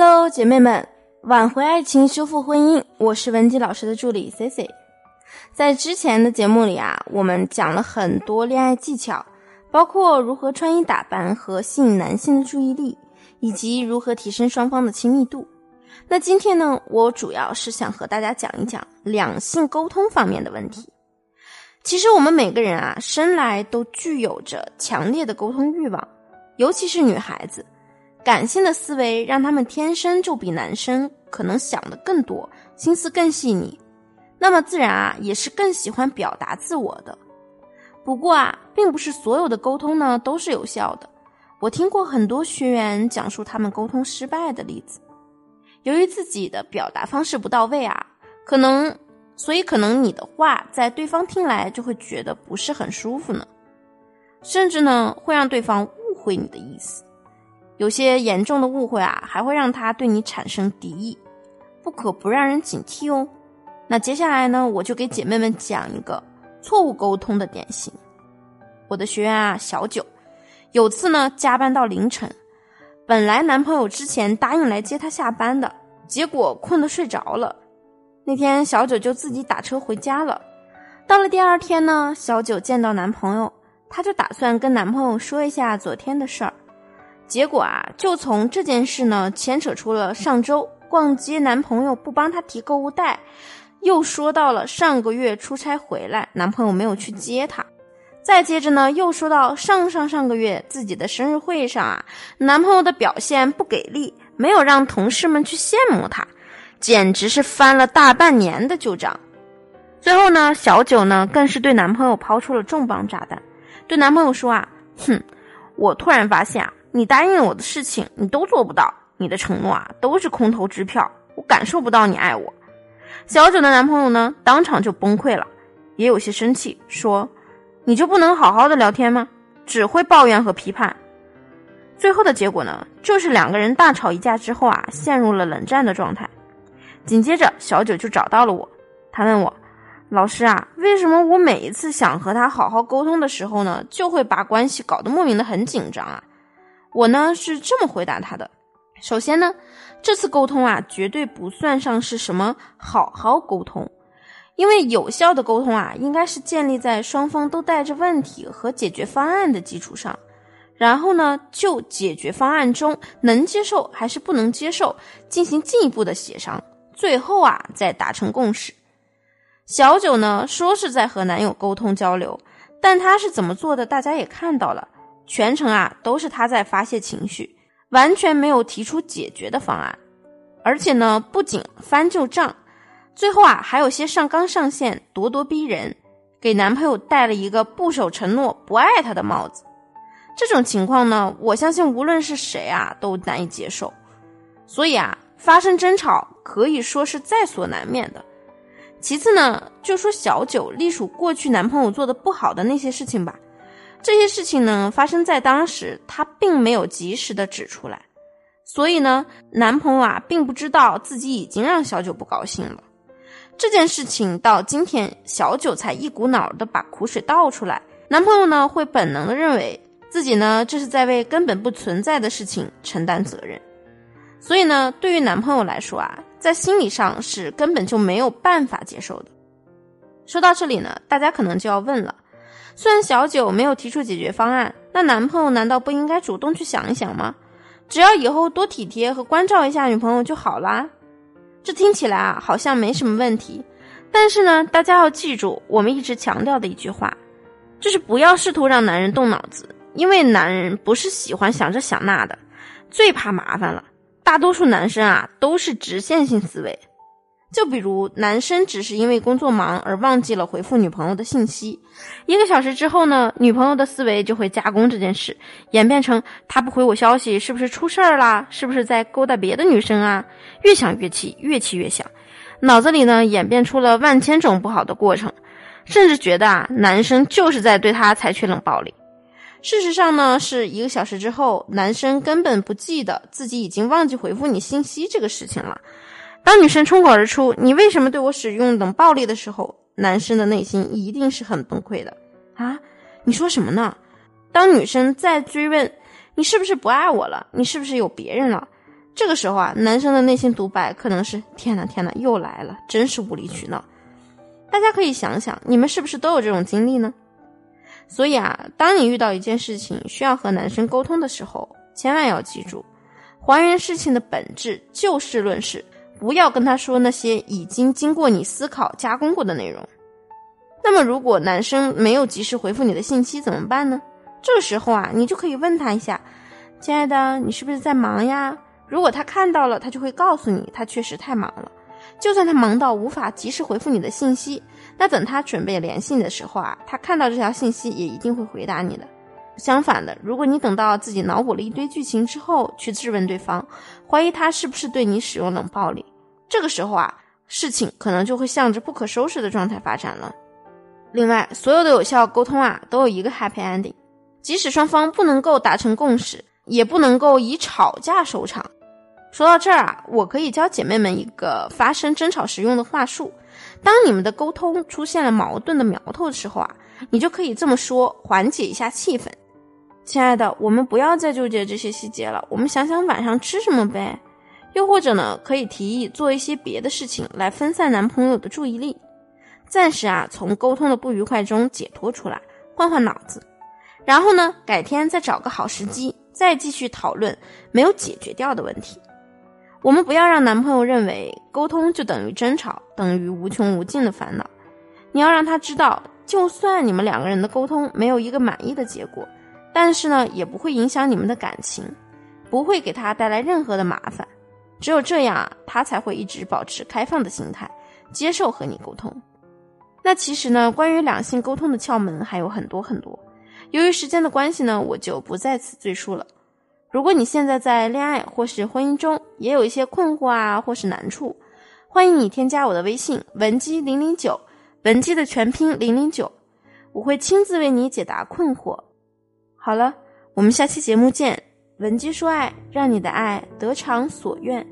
Hello，姐妹们，挽回爱情，修复婚姻，我是文姬老师的助理 C C。在之前的节目里啊，我们讲了很多恋爱技巧，包括如何穿衣打扮和吸引男性的注意力，以及如何提升双方的亲密度。那今天呢，我主要是想和大家讲一讲两性沟通方面的问题。其实我们每个人啊，生来都具有着强烈的沟通欲望，尤其是女孩子。感性的思维让他们天生就比男生可能想的更多，心思更细腻，那么自然啊也是更喜欢表达自我的。不过啊，并不是所有的沟通呢都是有效的。我听过很多学员讲述他们沟通失败的例子，由于自己的表达方式不到位啊，可能所以可能你的话在对方听来就会觉得不是很舒服呢，甚至呢会让对方误会你的意思。有些严重的误会啊，还会让他对你产生敌意，不可不让人警惕哦。那接下来呢，我就给姐妹们讲一个错误沟通的典型。我的学员啊，小九，有次呢加班到凌晨，本来男朋友之前答应来接她下班的，结果困得睡着了。那天小九就自己打车回家了。到了第二天呢，小九见到男朋友，她就打算跟男朋友说一下昨天的事儿。结果啊，就从这件事呢牵扯出了上周逛街男朋友不帮她提购物袋，又说到了上个月出差回来男朋友没有去接她，再接着呢又说到上上上个月自己的生日会上啊，男朋友的表现不给力，没有让同事们去羡慕她，简直是翻了大半年的旧账。最后呢，小九呢更是对男朋友抛出了重磅炸弹，对男朋友说啊，哼，我突然发现啊。你答应我的事情，你都做不到。你的承诺啊，都是空头支票。我感受不到你爱我。小九的男朋友呢，当场就崩溃了，也有些生气，说：“你就不能好好的聊天吗？只会抱怨和批判。”最后的结果呢，就是两个人大吵一架之后啊，陷入了冷战的状态。紧接着，小九就找到了我，他问我：“老师啊，为什么我每一次想和他好好沟通的时候呢，就会把关系搞得莫名的很紧张啊？”我呢是这么回答他的：首先呢，这次沟通啊，绝对不算上是什么好好沟通，因为有效的沟通啊，应该是建立在双方都带着问题和解决方案的基础上，然后呢，就解决方案中能接受还是不能接受进行进一步的协商，最后啊再达成共识。小九呢说是在和男友沟通交流，但他是怎么做的，大家也看到了。全程啊都是他在发泄情绪，完全没有提出解决的方案，而且呢不仅翻旧账，最后啊还有些上纲上线、咄咄逼人，给男朋友戴了一个不守承诺、不爱他的帽子。这种情况呢，我相信无论是谁啊都难以接受。所以啊，发生争吵可以说是在所难免的。其次呢，就说小九隶属过去男朋友做的不好的那些事情吧。这些事情呢，发生在当时，她并没有及时的指出来，所以呢，男朋友啊，并不知道自己已经让小九不高兴了。这件事情到今天，小九才一股脑的把苦水倒出来，男朋友呢，会本能的认为自己呢，这是在为根本不存在的事情承担责任，所以呢，对于男朋友来说啊，在心理上是根本就没有办法接受的。说到这里呢，大家可能就要问了。虽然小九没有提出解决方案，那男朋友难道不应该主动去想一想吗？只要以后多体贴和关照一下女朋友就好啦。这听起来啊好像没什么问题，但是呢，大家要记住我们一直强调的一句话，就是不要试图让男人动脑子，因为男人不是喜欢想这想那的，最怕麻烦了。大多数男生啊都是直线性思维。就比如，男生只是因为工作忙而忘记了回复女朋友的信息，一个小时之后呢，女朋友的思维就会加工这件事，演变成他不回我消息是不是出事儿啦？是不是在勾搭别的女生啊？越想越气，越气越想，脑子里呢演变出了万千种不好的过程，甚至觉得啊，男生就是在对他采取冷暴力。事实上呢，是一个小时之后，男生根本不记得自己已经忘记回复你信息这个事情了。当女生冲口而出“你为什么对我使用冷暴力”的时候，男生的内心一定是很崩溃的啊！你说什么呢？当女生再追问“你是不是不爱我了？你是不是有别人了？”这个时候啊，男生的内心独白可能是：天哪，天哪，又来了，真是无理取闹。大家可以想想，你们是不是都有这种经历呢？所以啊，当你遇到一件事情需要和男生沟通的时候，千万要记住，还原事情的本质，就事论事，不要跟他说那些已经经过你思考加工过的内容。那么，如果男生没有及时回复你的信息怎么办呢？这个时候啊，你就可以问他一下：“亲爱的，你是不是在忙呀？”如果他看到了，他就会告诉你，他确实太忙了。就算他忙到无法及时回复你的信息，那等他准备联系你的时候啊，他看到这条信息也一定会回答你的。相反的，如果你等到自己脑补了一堆剧情之后去质问对方，怀疑他是不是对你使用冷暴力，这个时候啊，事情可能就会向着不可收拾的状态发展了。另外，所有的有效沟通啊，都有一个 happy ending，即使双方不能够达成共识，也不能够以吵架收场。说到这儿啊，我可以教姐妹们一个发生争吵时用的话术。当你们的沟通出现了矛盾的苗头的时候啊，你就可以这么说，缓解一下气氛。亲爱的，我们不要再纠结这些细节了，我们想想晚上吃什么呗。又或者呢，可以提议做一些别的事情来分散男朋友的注意力，暂时啊从沟通的不愉快中解脱出来，换换脑子。然后呢，改天再找个好时机，再继续讨论没有解决掉的问题。我们不要让男朋友认为沟通就等于争吵，等于无穷无尽的烦恼。你要让他知道，就算你们两个人的沟通没有一个满意的结果，但是呢，也不会影响你们的感情，不会给他带来任何的麻烦。只有这样啊，他才会一直保持开放的心态，接受和你沟通。那其实呢，关于两性沟通的窍门还有很多很多，由于时间的关系呢，我就不在此赘述了。如果你现在在恋爱或是婚姻中也有一些困惑啊，或是难处，欢迎你添加我的微信文姬零零九，文姬的全拼零零九，我会亲自为你解答困惑。好了，我们下期节目见，文姬说爱，让你的爱得偿所愿。